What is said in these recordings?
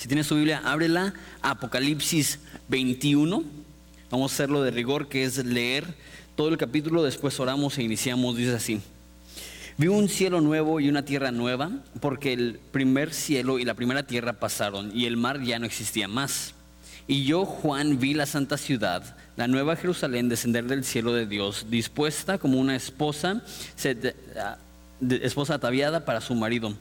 Si tienes tu Biblia, ábrela. Apocalipsis 21. Vamos a hacerlo de rigor, que es leer todo el capítulo. Después oramos e iniciamos. Dice así. Vi un cielo nuevo y una tierra nueva, porque el primer cielo y la primera tierra pasaron y el mar ya no existía más. Y yo, Juan, vi la santa ciudad, la nueva Jerusalén, descender del cielo de Dios, dispuesta como una esposa, esposa ataviada para su marido.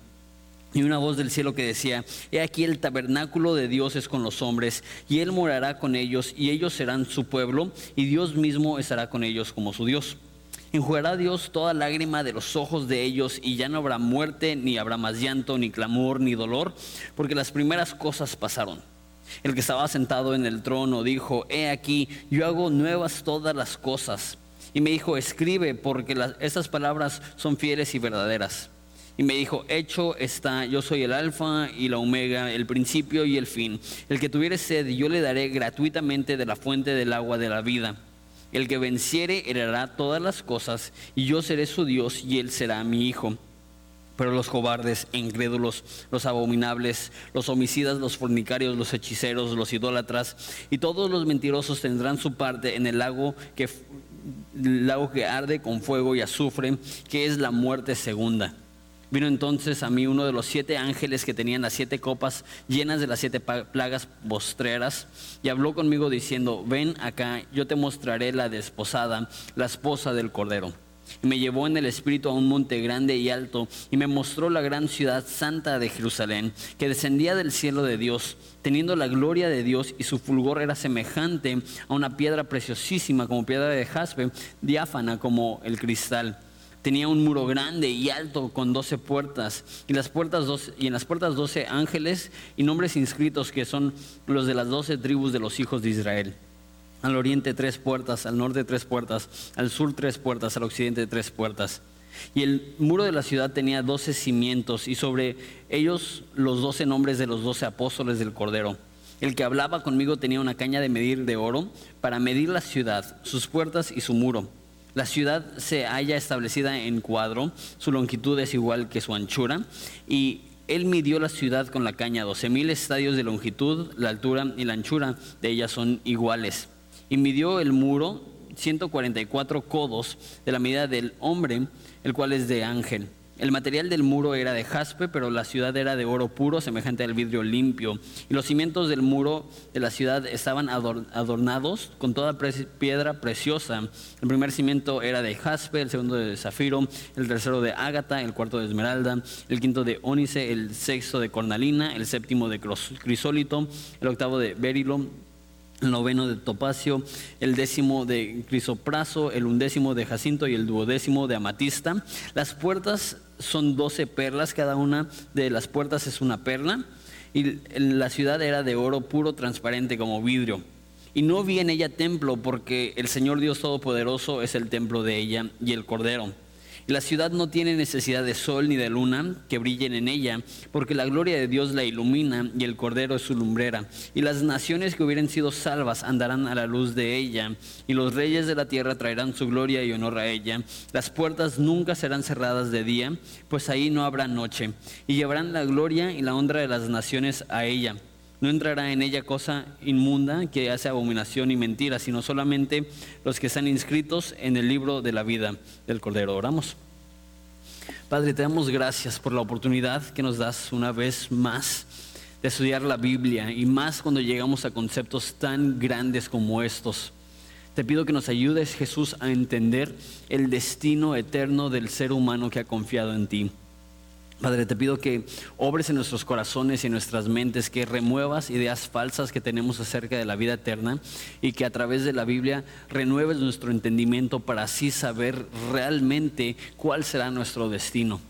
Y una voz del cielo que decía, He aquí el tabernáculo de Dios es con los hombres, y Él morará con ellos, y ellos serán su pueblo, y Dios mismo estará con ellos como su Dios. Enjugará Dios toda lágrima de los ojos de ellos, y ya no habrá muerte, ni habrá más llanto, ni clamor, ni dolor, porque las primeras cosas pasaron. El que estaba sentado en el trono dijo, He aquí, yo hago nuevas todas las cosas. Y me dijo, escribe, porque estas palabras son fieles y verdaderas. Y me dijo, hecho está, yo soy el alfa y la omega, el principio y el fin. El que tuviere sed, yo le daré gratuitamente de la fuente del agua de la vida. El que venciere heredará todas las cosas, y yo seré su Dios y él será mi hijo. Pero los cobardes, incrédulos, los abominables, los homicidas, los fornicarios, los hechiceros, los idólatras y todos los mentirosos tendrán su parte en el lago que, lago que arde con fuego y azufre, que es la muerte segunda. Vino entonces a mí uno de los siete ángeles que tenían las siete copas llenas de las siete plagas postreras y habló conmigo diciendo, ven acá, yo te mostraré la desposada, la esposa del Cordero. Y me llevó en el espíritu a un monte grande y alto y me mostró la gran ciudad santa de Jerusalén, que descendía del cielo de Dios, teniendo la gloria de Dios y su fulgor era semejante a una piedra preciosísima como piedra de jaspe, diáfana como el cristal tenía un muro grande y alto con doce puertas y, en las puertas doce ángeles y nombres inscritos que son los de las doce tribus de los hijos de Israel. Al oriente tres puertas, al norte tres puertas, al sur tres puertas, al occidente tres puertas. Y el muro de la ciudad tenía doce cimientos y sobre ellos los doce nombres de los doce apóstoles del Cordero. El que hablaba conmigo tenía una caña de medir de oro para medir la ciudad, sus puertas y su muro la ciudad se halla establecida en cuadro, su longitud es igual que su anchura, y él midió la ciudad con la caña, 12 mil estadios de longitud, la altura y la anchura de ella son iguales. Y midió el muro 144 codos de la medida del hombre, el cual es de ángel. El material del muro era de jaspe, pero la ciudad era de oro puro, semejante al vidrio limpio. Y los cimientos del muro de la ciudad estaban adornados con toda piedra preciosa. El primer cimiento era de jaspe, el segundo de zafiro, el tercero de ágata, el cuarto de esmeralda, el quinto de ónice, el sexto de cornalina, el séptimo de crisólito, el octavo de berilo, el noveno de topacio, el décimo de crisopraso, el undécimo de jacinto y el duodécimo de amatista. Las puertas son doce perlas, cada una de las puertas es una perla, y la ciudad era de oro puro, transparente como vidrio. Y no vi en ella templo, porque el Señor Dios Todopoderoso es el templo de ella y el Cordero. La ciudad no tiene necesidad de sol ni de luna que brillen en ella, porque la gloria de Dios la ilumina y el Cordero es su lumbrera. Y las naciones que hubieran sido salvas andarán a la luz de ella, y los reyes de la tierra traerán su gloria y honor a ella. Las puertas nunca serán cerradas de día, pues ahí no habrá noche, y llevarán la gloria y la honra de las naciones a ella. No entrará en ella cosa inmunda que hace abominación y mentira, sino solamente los que están inscritos en el libro de la vida del Cordero. Oramos. Padre, te damos gracias por la oportunidad que nos das una vez más de estudiar la Biblia y más cuando llegamos a conceptos tan grandes como estos. Te pido que nos ayudes, Jesús, a entender el destino eterno del ser humano que ha confiado en ti. Padre, te pido que obres en nuestros corazones y en nuestras mentes, que remuevas ideas falsas que tenemos acerca de la vida eterna y que a través de la Biblia renueves nuestro entendimiento para así saber realmente cuál será nuestro destino.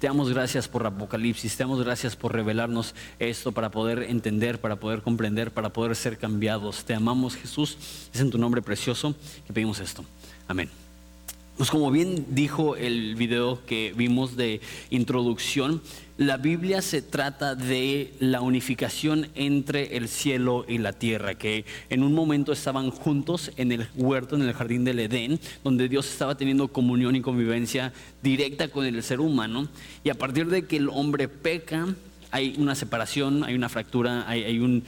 Te damos gracias por Apocalipsis, te damos gracias por revelarnos esto para poder entender, para poder comprender, para poder ser cambiados. Te amamos Jesús, es en tu nombre precioso que pedimos esto. Amén. Pues como bien dijo el video que vimos de introducción, la Biblia se trata de la unificación entre el cielo y la tierra, que en un momento estaban juntos en el huerto, en el jardín del Edén, donde Dios estaba teniendo comunión y convivencia directa con el ser humano, y a partir de que el hombre peca, hay una separación, hay una fractura, hay, un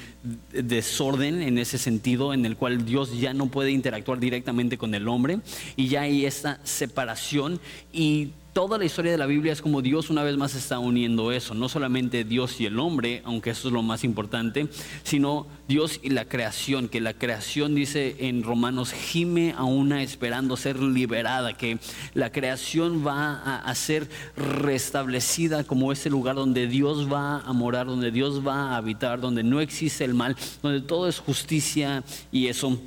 desorden en ese sentido en el cual Dios ya no puede interactuar directamente con el hombre y ya hay esta separación y toda la historia de la Biblia es como Dios una vez más está uniendo eso, no solamente Dios y el hombre, aunque eso es lo más importante, sino Dios y la creación, que la creación dice en Romanos gime a una esperando ser liberada, que la creación va a, ser restablecida como ese lugar donde Dios va a morar, donde Dios va a habitar, donde no existe el mal, donde todo es justicia y eso.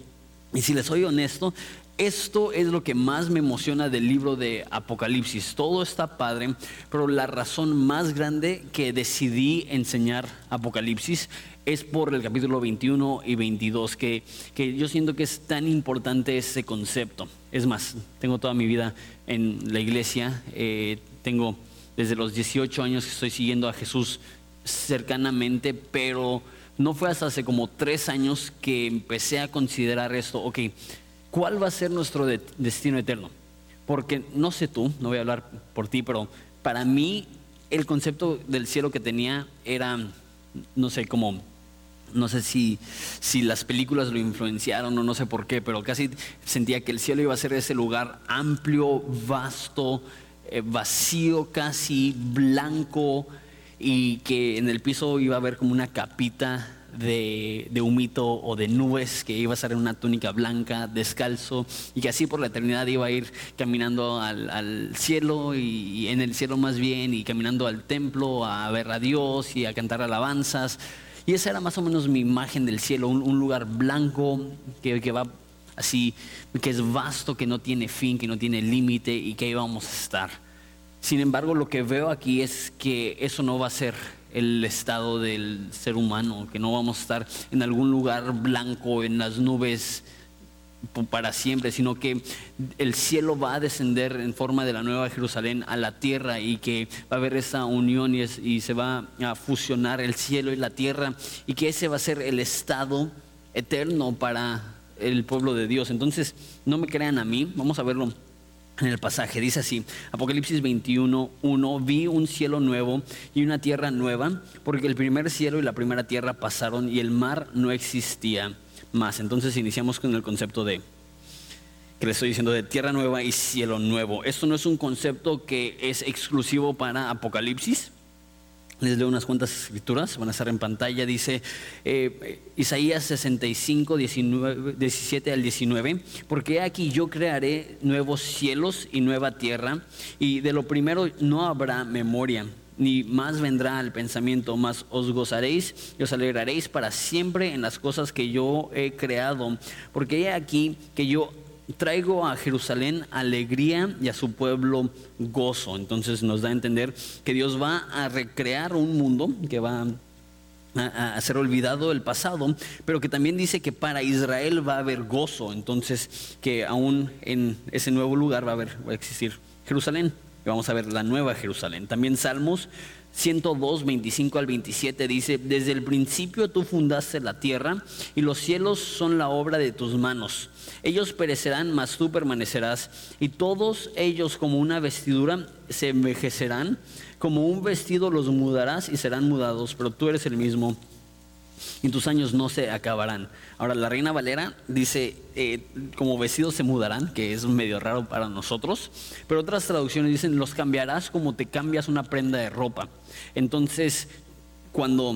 Y si les soy honesto, esto es lo que más me emociona del libro de Apocalipsis. Todo está padre, pero la razón más grande que decidí enseñar Apocalipsis es por el capítulo 21 y 22, que, que yo siento que es tan importante ese concepto. Es más, tengo toda mi vida en la iglesia, eh, tengo desde los 18 años que estoy siguiendo a Jesús cercanamente, pero no fue hasta hace como tres años que empecé a considerar esto, ok, ¿cuál va a ser nuestro destino eterno? Porque no sé tú, no voy a hablar por ti, pero para mí el concepto del cielo que tenía era, no sé, como, no sé si, si las películas lo influenciaron o no sé por qué, pero casi sentía que el cielo iba a ser ese lugar amplio, vasto, eh, vacío casi, blanco, y que en el piso iba a haber como una capita de, de, humito o de nubes, que iba a estar en una túnica blanca, descalzo, y que así por la eternidad iba a ir caminando al, cielo y, en el cielo más bien, y caminando al templo a ver a Dios y a cantar alabanzas. Y esa era más o menos mi imagen del cielo, un, lugar blanco que, que va así, que es vasto, que no tiene fin, que no tiene límite y que ahí a estar. Sin embargo, lo que veo aquí es que eso no va a ser el estado del ser humano, que no vamos a estar en algún lugar blanco, en las nubes para siempre, sino que el cielo va a descender en forma de la nueva Jerusalén a la tierra y que va a haber esa unión y, se va a fusionar el cielo y la tierra y que ese va a ser el estado eterno para el pueblo de Dios. Entonces, no me crean a mí, vamos a verlo en el pasaje. Dice así, Apocalipsis 21, 1, vi un cielo nuevo y una tierra nueva, porque el primer cielo y la primera tierra pasaron y el mar no existía más. Entonces iniciamos con el concepto de, que le estoy diciendo, de tierra nueva y cielo nuevo. Esto no es un concepto que es exclusivo para Apocalipsis. Les leo unas cuantas escrituras, van a estar en pantalla. Dice eh, Isaías 65, 19, 17 al 19, porque aquí yo crearé nuevos cielos y nueva tierra, y de lo primero no habrá memoria, ni más vendrá al pensamiento, más os gozaréis y os alegraréis para siempre en las cosas que yo he creado, porque he aquí que yo traigo a Jerusalén alegría y a su pueblo gozo. Entonces nos da a entender que Dios va a recrear un mundo que va a, ser olvidado el pasado, pero que también dice que para Israel va a haber gozo. Entonces que aún en ese nuevo lugar va a, haber, va a existir Jerusalén. Vamos a ver la nueva Jerusalén. También Salmos 102, 25 al 27 dice, desde el principio tú fundaste la tierra y los cielos son la obra de tus manos. Ellos perecerán, mas tú permanecerás y todos ellos como una vestidura se envejecerán, como un vestido los mudarás y serán mudados, pero tú eres el mismo y tus años no se acabarán. Ahora, la Reina Valera dice, eh, como vestidos se mudarán, que es medio raro para nosotros, pero otras traducciones dicen, los cambiarás como te cambias una prenda de ropa. Entonces, cuando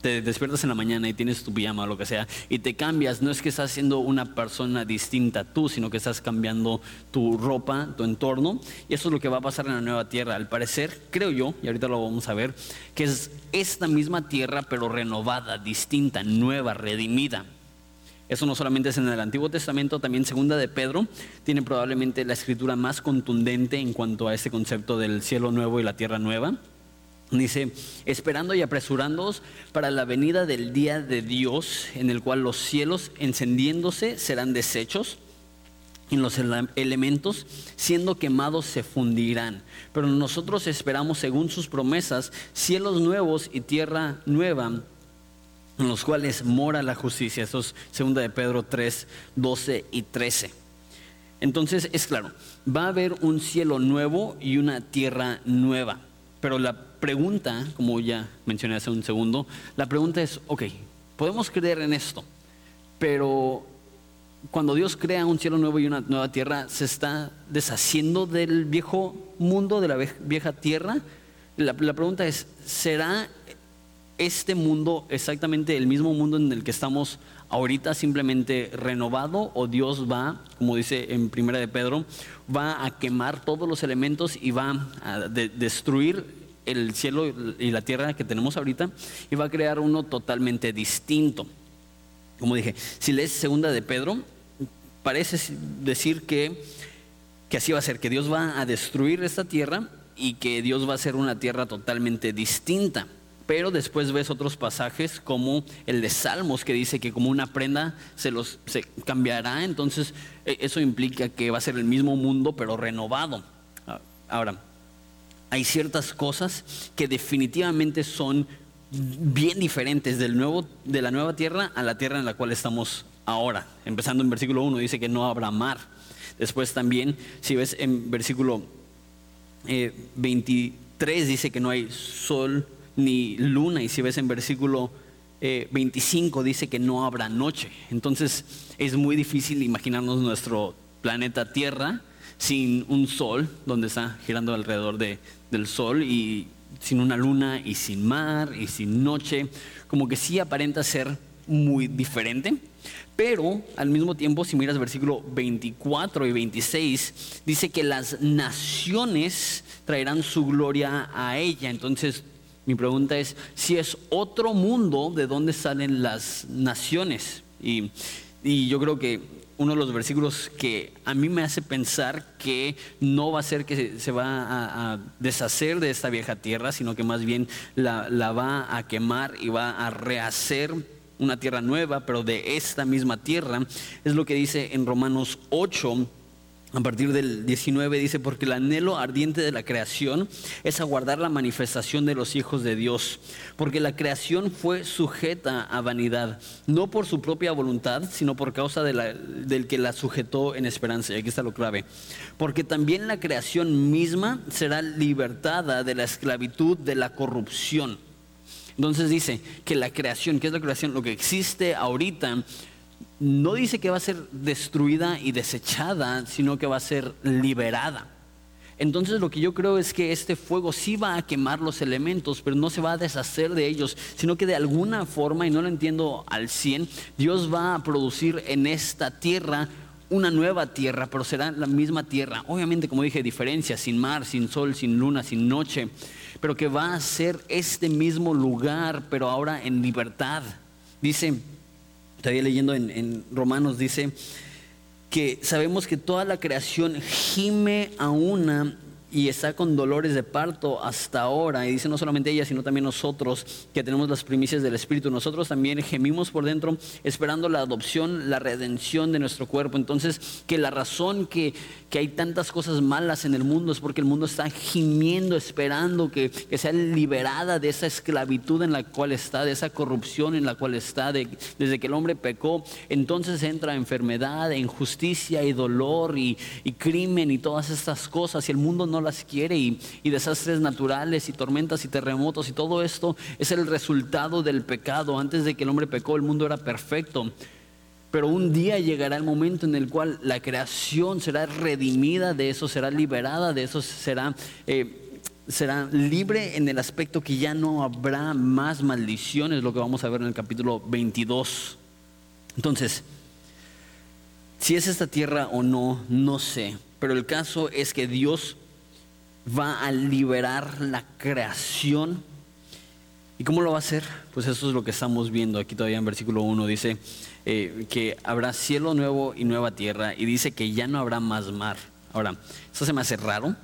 te despiertas en la mañana y tienes tu pijama o lo que sea y te cambias, no es que estás siendo una persona distinta tú, sino que estás cambiando tu ropa, tu entorno. Y eso es lo que va a pasar en la nueva tierra. Al parecer, creo yo, y ahorita lo vamos a ver, que es esta misma tierra pero renovada, distinta, nueva, redimida. Eso no solamente es en el Antiguo Testamento, también Segunda de Pedro tiene probablemente la escritura más contundente en cuanto a este concepto del cielo nuevo y la tierra nueva. Dice, esperando y apresurándoos para la venida del día de Dios, en el cual los cielos encendiéndose serán deshechos y los elementos siendo quemados se fundirán. Pero nosotros esperamos, según sus promesas, cielos nuevos y tierra nueva, en los cuales mora la justicia. Eso es 2 de Pedro 3, 12 y 13. Entonces es claro, va a haber un cielo nuevo y una tierra nueva. Pero la pregunta, como ya mencioné hace un segundo, la pregunta es, ok, podemos creer en esto, pero cuando Dios crea un cielo nuevo y una nueva tierra, ¿se está deshaciendo del viejo mundo, de la vieja tierra? La, pregunta es, ¿será este mundo exactamente el mismo mundo en el que estamos ahorita, simplemente renovado? ¿O Dios va, como dice en Primera de Pedro, va a quemar todos los elementos y va a destruir el cielo y la tierra que tenemos ahorita y va a crear uno totalmente distinto? Como dije, si lees segunda de Pedro, parece decir que, que así va a ser, que Dios va a destruir esta tierra y que Dios va a hacer una tierra totalmente distinta. Pero después ves otros pasajes como el de Salmos que dice que como una prenda se los se cambiará, entonces e, eso implica que va a ser el mismo mundo pero renovado. Ahora, hay ciertas cosas que definitivamente son bien diferentes del nuevo, de la nueva tierra a la tierra en la cual estamos ahora. Empezando en versículo 1 dice que no habrá mar. Después también, si ves en versículo 23 eh, dice que no hay sol ni luna. Y si ves en versículo 25 eh, dice que no habrá noche. Entonces es muy difícil imaginarnos nuestro planeta Tierra sin un sol, donde está girando alrededor de, del sol y sin una luna y sin mar y sin noche, como que sí aparenta ser muy diferente. Pero al mismo tiempo, si miras versículo 24 y 26, dice que las naciones traerán su gloria a ella. Entonces, mi pregunta es, si es otro mundo, ¿de dónde salen las naciones? Y, y yo creo que uno de los versículos que a mí me hace pensar que no va a ser que se, va a, deshacer de esta vieja tierra, sino que más bien la, la va a quemar y va a rehacer una tierra nueva, pero de esta misma tierra, es lo que dice en Romanos 8, a partir del 19 dice, porque el anhelo ardiente de la creación es aguardar la manifestación de los hijos de Dios, porque la creación fue sujeta a vanidad, no por su propia voluntad, sino por causa del que la sujetó en esperanza. Y aquí está lo clave, porque también la creación misma será libertada de la esclavitud de la corrupción. Entonces dice que la creación, ¿qué es la creación? Lo que existe ahorita no dice que va a ser destruida y desechada, sino que va a ser liberada. Entonces lo que yo creo es que este fuego sí va a quemar los elementos, pero no se va a deshacer de ellos, sino que de alguna forma, y no lo entiendo al 100, Dios va a producir en esta tierra una nueva tierra, pero será la misma tierra. Obviamente, como dije, diferencia, sin mar, sin sol, sin luna, sin noche, pero que va a ser este mismo lugar, pero ahora en libertad. Dice Todavía leyendo en, Romanos dice que sabemos que toda la creación gime a una y está con dolores de parto hasta ahora. Y dice no solamente ella, sino también nosotros que tenemos las primicias del Espíritu. Nosotros también gemimos por dentro esperando la adopción, la redención de nuestro cuerpo. Entonces, que la razón que, que hay tantas cosas malas en el mundo es porque el mundo está gimiendo, esperando que, que sea liberada de esa esclavitud en la cual está, de esa corrupción en la cual está. desde que el hombre pecó, entonces entra enfermedad, injusticia y dolor y, y crimen y todas estas cosas. Y el mundo no las quiere y, desastres naturales y tormentas y terremotos y todo esto es el resultado del pecado. Antes de que el hombre pecó, el mundo era perfecto. Pero un día llegará el momento en el cual la creación será redimida de eso, será liberada de eso, será, eh, será libre en el aspecto que ya no habrá más maldiciones, lo que vamos a ver en el capítulo 22. Entonces, si es esta tierra o no, no sé. Pero el caso es que Dios va a liberar la creación. ¿Y cómo lo va a hacer? Pues eso es lo que estamos viendo aquí todavía en versículo 1. Dice eh, que habrá cielo nuevo y nueva tierra y dice que ya no habrá más mar. Ahora, eso se me hace raro,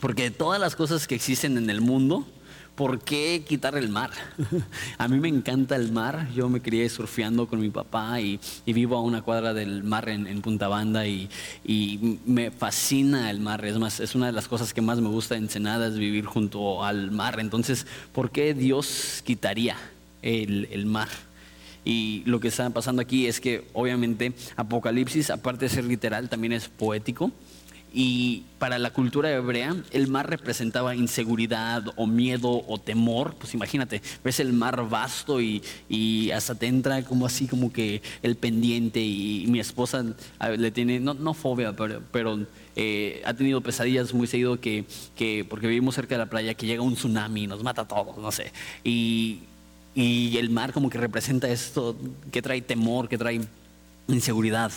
porque de todas las cosas que existen en el mundo, ¿por qué quitar el mar? a mí me encanta el mar. Yo me crié surfeando con mi papá y, vivo a una cuadra del mar en, Punta Banda y, me fascina el mar. Es más, es una de las cosas que más me gusta en Ensenada, es vivir junto al mar. Entonces, ¿por qué Dios quitaría el, el mar? Y lo que está pasando aquí es que obviamente Apocalipsis, aparte de ser literal, también es poético. Y para la cultura hebrea, el mar representaba inseguridad o miedo o temor. Pues imagínate, ves el mar vasto y, y hasta te entra como así, como que el pendiente. Y mi esposa le tiene, no, no fobia, pero, pero eh, ha tenido pesadillas muy seguido que, que, porque vivimos cerca de la playa, que llega un tsunami y nos mata a todos, no sé. Y, y el mar como que representa esto que trae temor, que trae inseguridad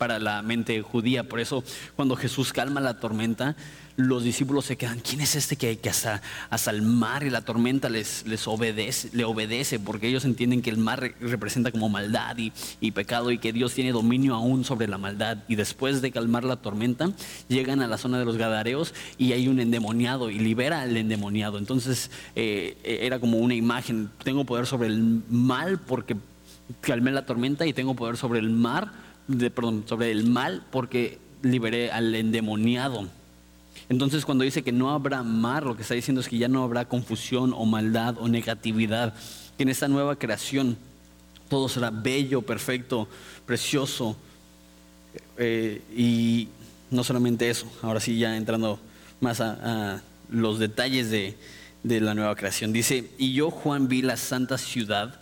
para la mente judía. Por eso cuando Jesús calma la tormenta, los discípulos se quedan, ¿quién es este que, que hasta, hasta, el mar y la tormenta les, les obedece, le obedece? Porque ellos entienden que el mar representa como maldad y, pecado y que Dios tiene dominio aún sobre la maldad. Y después de calmar la tormenta, llegan a la zona de los Gadareos y hay un endemoniado y libera al endemoniado. Entonces eh, era como una imagen, tengo poder sobre el mal porque calmé la tormenta y tengo poder sobre el mar perdón, sobre el mal porque liberé al endemoniado. Entonces cuando dice que no habrá mar, lo que está diciendo es que ya no habrá confusión o maldad o negatividad, que en esta nueva creación todo será bello, perfecto, precioso. Eh, y no solamente eso, ahora sí ya entrando más a, los detalles de, de la nueva creación. Dice, y yo Juan vi la santa ciudad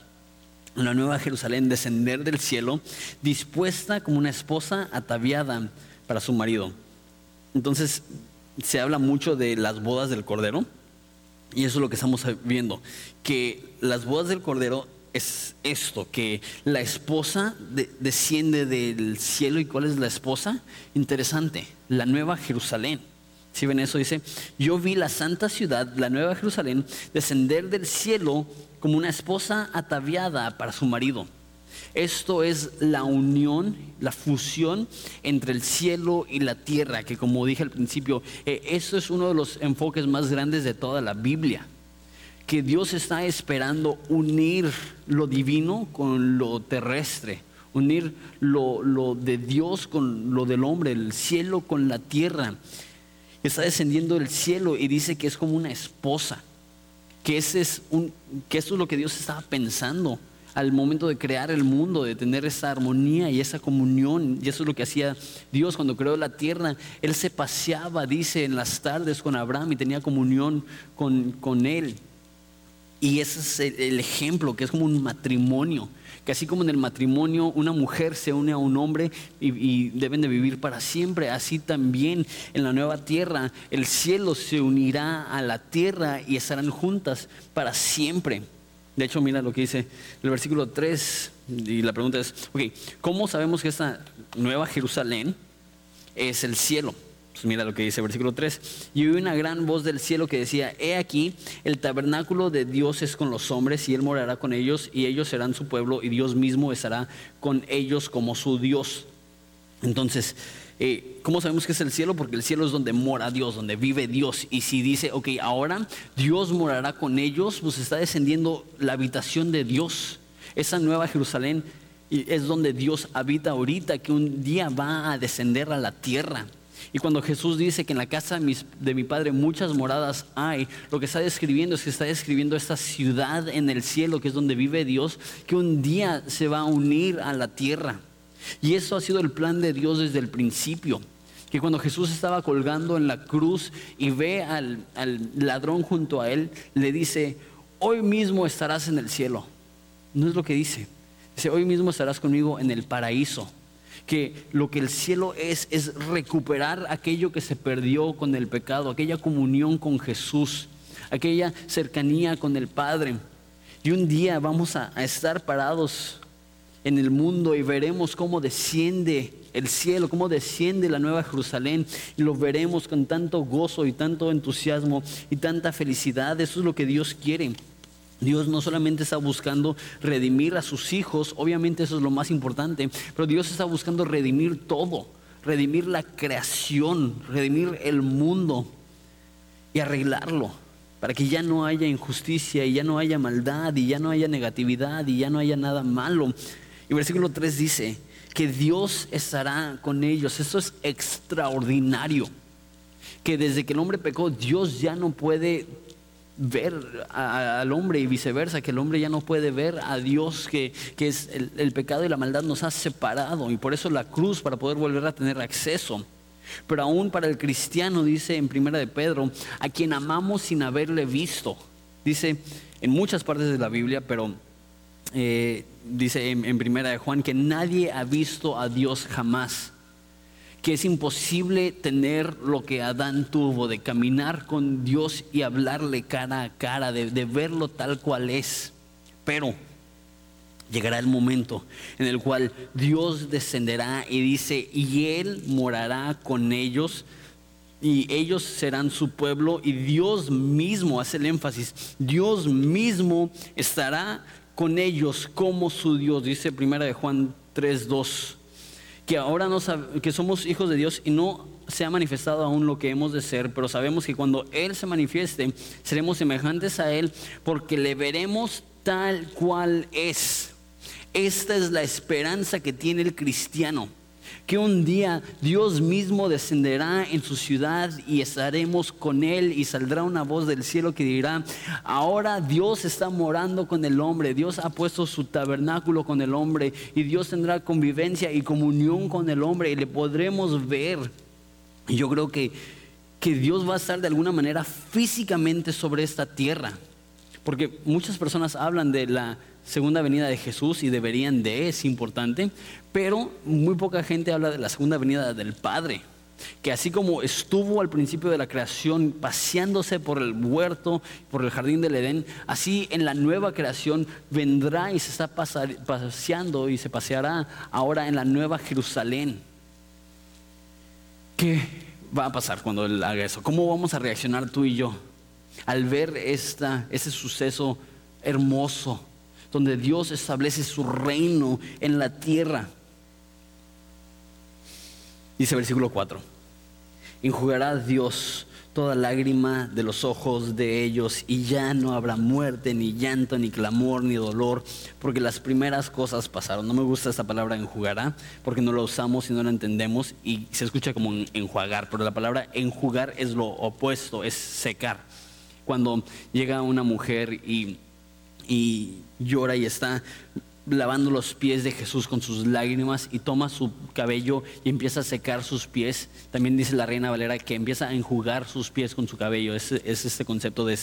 la nueva Jerusalén descender del cielo, dispuesta como una esposa ataviada para su marido. Entonces, se habla mucho de las bodas del Cordero, y eso es lo que estamos viendo, que las bodas del Cordero es esto, que la esposa desciende del cielo. ¿Y cuál es la esposa? Interesante, la nueva Jerusalén. Si ven eso, dice, yo vi la santa ciudad, la nueva Jerusalén, descender del cielo como una esposa ataviada para su marido. Esto es la unión, la fusión entre el cielo y la tierra, que como dije al principio, eh, eso es uno de los enfoques más grandes de toda la Biblia, que Dios está esperando unir lo divino con lo terrestre, unir lo, lo de Dios con lo del hombre, el cielo con la tierra. Está descendiendo del cielo y dice que es como una esposa que, ese es un, que eso es lo que Dios estaba pensando al momento de crear el mundo, de tener esa armonía y esa comunión. Y eso es lo que hacía Dios cuando creó la tierra. Él se paseaba, dice, en las tardes con Abraham y tenía comunión con, con él. Y ese es el, ejemplo, que es como un matrimonio, que así como en el matrimonio una mujer se une a un hombre y, deben de vivir para siempre, así también en la nueva tierra el cielo se unirá a la tierra y estarán juntas para siempre. De hecho, mira lo que dice el versículo 3 y la pregunta es, ¿cómo sabemos que esta nueva Jerusalén es el cielo? Pues mira lo que dice versículo 3. Y oí una gran voz del cielo que decía, he aquí, el tabernáculo de Dios es con los hombres y él morará con ellos y ellos serán su pueblo y Dios mismo estará con ellos como su Dios. Entonces, eh, ¿cómo sabemos que es el cielo? Porque el cielo es donde mora Dios, donde vive Dios. Y si dice, ok, ahora Dios morará con ellos, pues está descendiendo la habitación de Dios. Esa nueva Jerusalén es donde Dios habita ahorita, que un día va a descender a la tierra. Y cuando Jesús dice que en la casa de mi Padre muchas moradas hay, lo que está describiendo es que está describiendo esta ciudad en el cielo, que es donde vive Dios, que un día se va a unir a la tierra. Y eso ha sido el plan de Dios desde el principio. Que cuando Jesús estaba colgando en la cruz y ve al, al ladrón junto a él, le dice, hoy mismo estarás en el cielo. No es lo que dice. Dice, hoy mismo estarás conmigo en el paraíso que lo que el cielo es es recuperar aquello que se perdió con el pecado, aquella comunión con Jesús, aquella cercanía con el Padre. Y un día vamos a, estar parados en el mundo y veremos cómo desciende el cielo, cómo desciende la nueva Jerusalén y lo veremos con tanto gozo y tanto entusiasmo y tanta felicidad. Eso es lo que Dios quiere. Dios no solamente está buscando redimir a sus hijos, obviamente eso es lo más importante, pero Dios está buscando redimir todo, redimir la creación, redimir el mundo y arreglarlo para que ya no haya injusticia y ya no haya maldad y ya no haya negatividad y ya no haya nada malo. Y versículo 3 dice que Dios estará con ellos. Eso es extraordinario. Que desde que el hombre pecó, Dios ya no puede ver al hombre y viceversa, que el hombre ya no puede ver a Dios, que, que es el, pecado y la maldad nos ha separado y por eso la cruz para poder volver a tener acceso. Pero aún para el cristiano, dice en Primera de Pedro, a quien amamos sin haberle visto. Dice en muchas partes de la Biblia, pero eh, dice en Primera de Juan que nadie ha visto a Dios jamás que es imposible tener lo que Adán tuvo, de caminar con Dios y hablarle cara a cara, de, de, verlo tal cual es. Pero llegará el momento en el cual Dios descenderá y dice, y Él morará con ellos. Y ellos serán su pueblo y Dios mismo, hace el énfasis, Dios mismo estará con ellos como su Dios, dice primera de Juan 3.2 que ahora no que somos hijos de Dios y no se ha manifestado aún lo que hemos de ser, pero sabemos que cuando Él se manifieste, seremos semejantes a Él porque le veremos tal cual es. Esta es la esperanza que tiene el cristiano que un día Dios mismo descenderá en su ciudad y estaremos con Él y saldrá una voz del cielo que dirá, ahora Dios está morando con el hombre, Dios ha puesto su tabernáculo con el hombre y Dios tendrá convivencia y comunión con el hombre y le podremos ver. Y yo creo que, que Dios va a estar de alguna manera físicamente sobre esta tierra. Porque muchas personas hablan de la segunda venida de Jesús y deberían de, es importante, pero muy poca gente habla de la segunda venida del Padre, que así como estuvo al principio de la creación paseándose por el huerto, por el jardín del Edén, así en la nueva creación vendrá y se está paseando y se paseará ahora en la nueva Jerusalén. ¿Qué va a pasar cuando Él haga eso? ¿Cómo vamos a reaccionar tú y yo al ver esta, ese suceso hermoso? Donde Dios establece su reino en la tierra. Dice versículo 4, enjugará Dios toda lágrima de los ojos de ellos y ya no habrá muerte, ni llanto, ni clamor, ni dolor, porque las primeras cosas pasaron. No me gusta esta palabra enjugará, porque no la usamos y no la entendemos y se escucha como enjuagar, pero la palabra enjugar es lo opuesto, es secar. Cuando llega una mujer y y llora y está lavando los pies de Jesús con sus lágrimas y toma su cabello y empieza a secar sus pies. También dice la reina Valera que empieza a enjugar sus pies con su cabello. Es, este concepto de,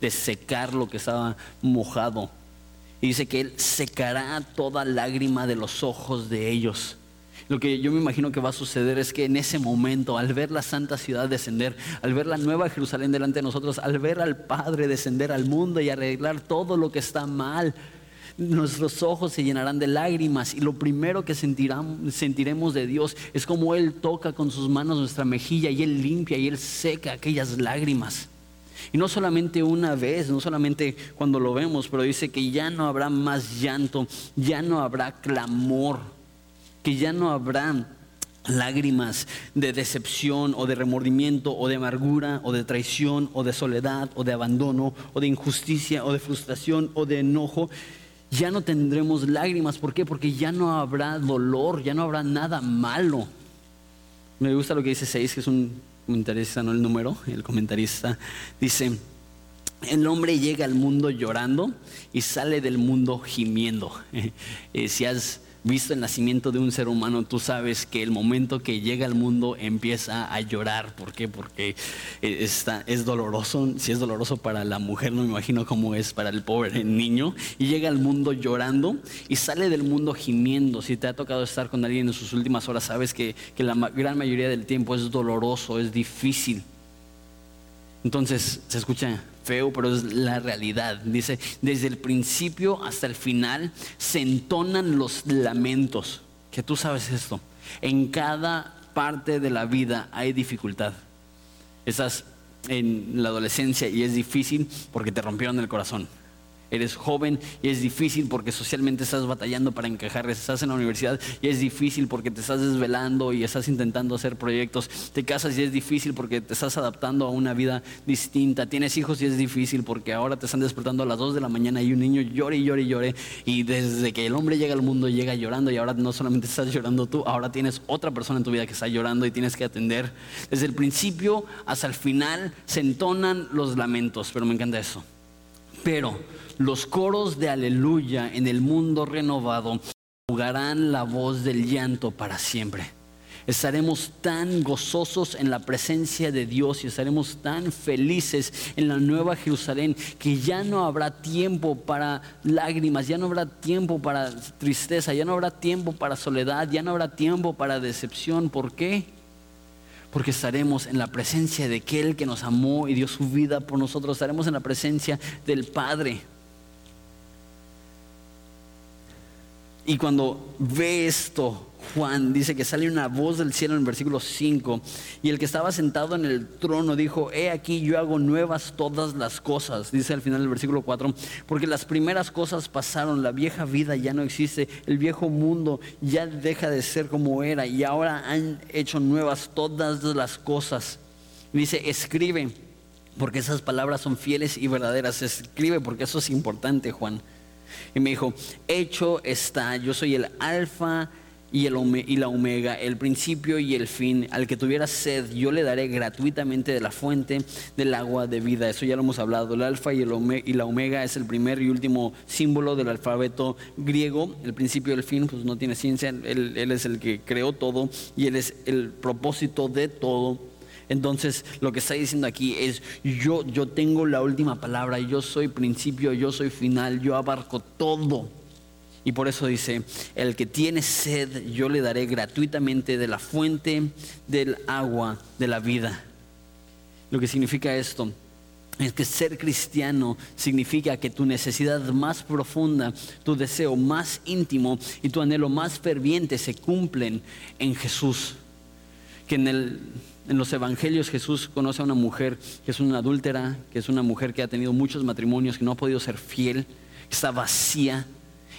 de secar lo que estaba mojado. Y dice que Él secará toda lágrima de los ojos de ellos. Lo que yo me imagino que va a suceder es que en ese momento, al ver la santa ciudad descender, al ver la nueva Jerusalén delante de nosotros, al ver al Padre descender al mundo y arreglar todo lo que está mal, nuestros ojos se llenarán de lágrimas y lo primero que sentiremos de Dios es como Él toca con sus manos nuestra mejilla y Él limpia y Él seca aquellas lágrimas. Y no solamente una vez, no solamente cuando lo vemos, pero dice que ya no habrá más llanto, ya no habrá clamor que ya no habrá lágrimas de decepción o de remordimiento o de amargura o de traición o de soledad o de abandono o de injusticia o de frustración o de enojo. Ya no tendremos lágrimas. ¿Por qué? Porque ya no habrá dolor, ya no habrá nada malo. Me gusta lo que dice 6, que es un comentarista, no el número, el comentarista dice, el hombre llega al mundo llorando y sale del mundo gimiendo. Eh, si has visto el nacimiento de un ser humano, tú sabes que el momento que llega al mundo empieza a llorar. ¿Por qué? Porque eh, está, es doloroso. Si es doloroso para la mujer, no me imagino cómo es para el pobre niño. Y llega al mundo llorando y sale del mundo gimiendo. Si te ha tocado estar con alguien en sus últimas horas, sabes que, que la gran mayoría del tiempo es doloroso, es difícil. Entonces, se escucha feo, pero es la realidad. Dice, desde el principio hasta el final se entonan los lamentos. Que tú sabes esto. En cada parte de la vida hay dificultad. Estás en la adolescencia y es difícil porque te rompieron el corazón eres joven y es difícil porque socialmente estás batallando para encajar, estás en la universidad y es difícil porque te estás desvelando y estás intentando hacer proyectos, te casas y es difícil porque te estás adaptando a una vida distinta, tienes hijos y es difícil porque ahora te están despertando a las 2 de la mañana y un niño llora y llora y llora y desde que el hombre llega al mundo llega llorando y ahora no solamente estás llorando tú, ahora tienes otra persona en tu vida que está llorando y tienes que atender. Desde el principio hasta el final se entonan los lamentos, pero me encanta eso. Pero los coros de aleluya en el mundo renovado jugarán la voz del llanto para siempre. Estaremos tan gozosos en la presencia de Dios y estaremos tan felices en la nueva Jerusalén que ya no habrá tiempo para lágrimas, ya no habrá tiempo para tristeza, ya no habrá tiempo para soledad, ya no habrá tiempo para decepción. ¿Por qué? Porque estaremos en la presencia de aquel que nos amó y dio su vida por nosotros. Estaremos en la presencia del Padre. Y cuando ve esto, Juan dice que sale una voz del cielo en el versículo 5 y el que estaba sentado en el trono dijo, he aquí yo hago nuevas todas las cosas, dice al final del versículo 4, porque las primeras cosas pasaron, la vieja vida ya no existe, el viejo mundo ya deja de ser como era y ahora han hecho nuevas todas las cosas. Dice, escribe, porque esas palabras son fieles y verdaderas, escribe porque eso es importante, Juan. Y me dijo, hecho está, yo soy el alfa y, el y la omega, el principio y el fin. Al que tuviera sed, yo le daré gratuitamente de la fuente del agua de vida. Eso ya lo hemos hablado. El alfa y, el y la omega es el primer y último símbolo del alfabeto griego. El principio y el fin, pues no tiene ciencia. Él, él es el que creó todo y él es el propósito de todo. Entonces, lo que está diciendo aquí es, yo, yo tengo la última palabra, yo soy principio, yo soy final, yo abarco todo. Y por eso dice, el que tiene sed, yo le daré gratuitamente de la fuente del agua de la vida. Lo que significa esto es que ser cristiano significa que tu necesidad más profunda, tu deseo más íntimo y tu anhelo más ferviente se cumplen en Jesús. Que en el en los evangelios Jesús conoce a una mujer que es una adúltera, que es una mujer que ha tenido muchos matrimonios, que no ha podido ser fiel, que está vacía.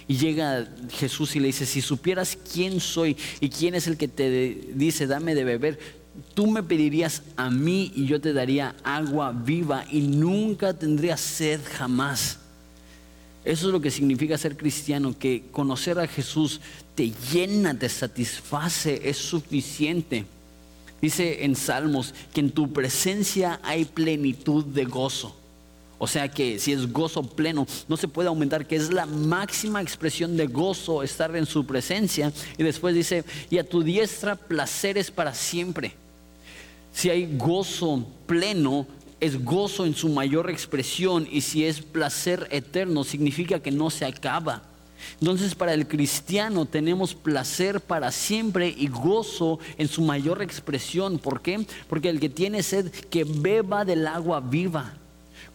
Y llega Jesús y le dice, si supieras quién soy y quién es el que te dice, dame de beber, tú me pedirías a mí y yo te daría agua viva y nunca tendrías sed jamás. Eso es lo que significa ser cristiano, que conocer a Jesús te llena, te satisface, es suficiente. Dice en Salmos que en tu presencia hay plenitud de gozo. O sea que si es gozo pleno, no se puede aumentar, que es la máxima expresión de gozo estar en su presencia. Y después dice, y a tu diestra placeres para siempre. Si hay gozo pleno, es gozo en su mayor expresión. Y si es placer eterno, significa que no se acaba. Entonces para el cristiano tenemos placer para siempre y gozo en su mayor expresión. ¿Por qué? Porque el que tiene sed, que beba del agua viva.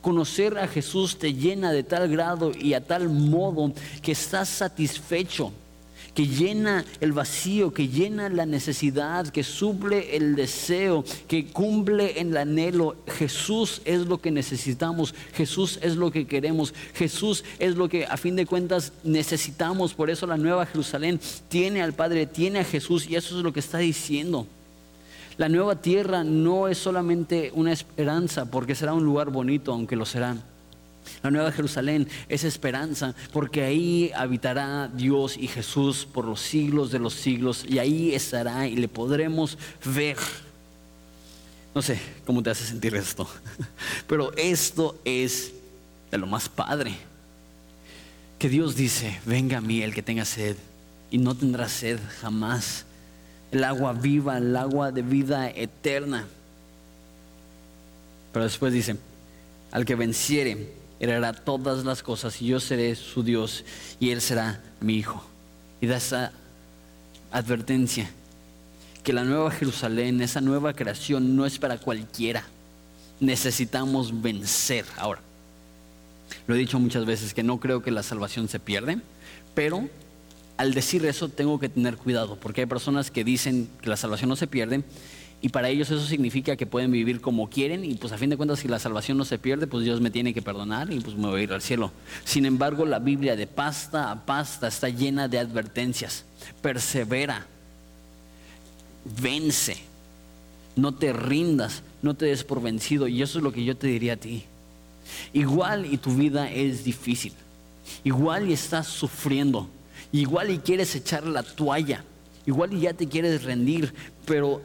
Conocer a Jesús te llena de tal grado y a tal modo que estás satisfecho que llena el vacío, que llena la necesidad, que suple el deseo, que cumple el anhelo. Jesús es lo que necesitamos, Jesús es lo que queremos, Jesús es lo que a fin de cuentas necesitamos. Por eso la nueva Jerusalén tiene al Padre, tiene a Jesús y eso es lo que está diciendo. La nueva tierra no es solamente una esperanza, porque será un lugar bonito, aunque lo será la nueva Jerusalén es esperanza porque ahí habitará Dios y Jesús por los siglos de los siglos y ahí estará y le podremos ver. No sé cómo te hace sentir esto, pero esto es de lo más padre. Que Dios dice, venga a mí el que tenga sed y no tendrá sed jamás. El agua viva, el agua de vida eterna. Pero después dice, al que venciere, heredará todas las cosas y yo seré su Dios y él será mi hijo. Y da esa advertencia que la nueva Jerusalén, esa nueva creación no es para cualquiera. Necesitamos vencer. Ahora, lo he dicho muchas veces que no creo que la salvación se pierde, pero al decir eso tengo que tener cuidado, porque hay personas que dicen que la salvación no se pierde y para ellos eso significa que pueden vivir como quieren y pues a fin de cuentas si la salvación no se pierde, pues Dios me tiene que perdonar y pues me voy a ir al cielo. Sin embargo, la Biblia de pasta a pasta está llena de advertencias. Persevera, vence, no te rindas, no te des por vencido. Y eso es lo que yo te diría a ti. Igual y tu vida es difícil, igual y estás sufriendo, igual y quieres echar la toalla, igual y ya te quieres rendir, pero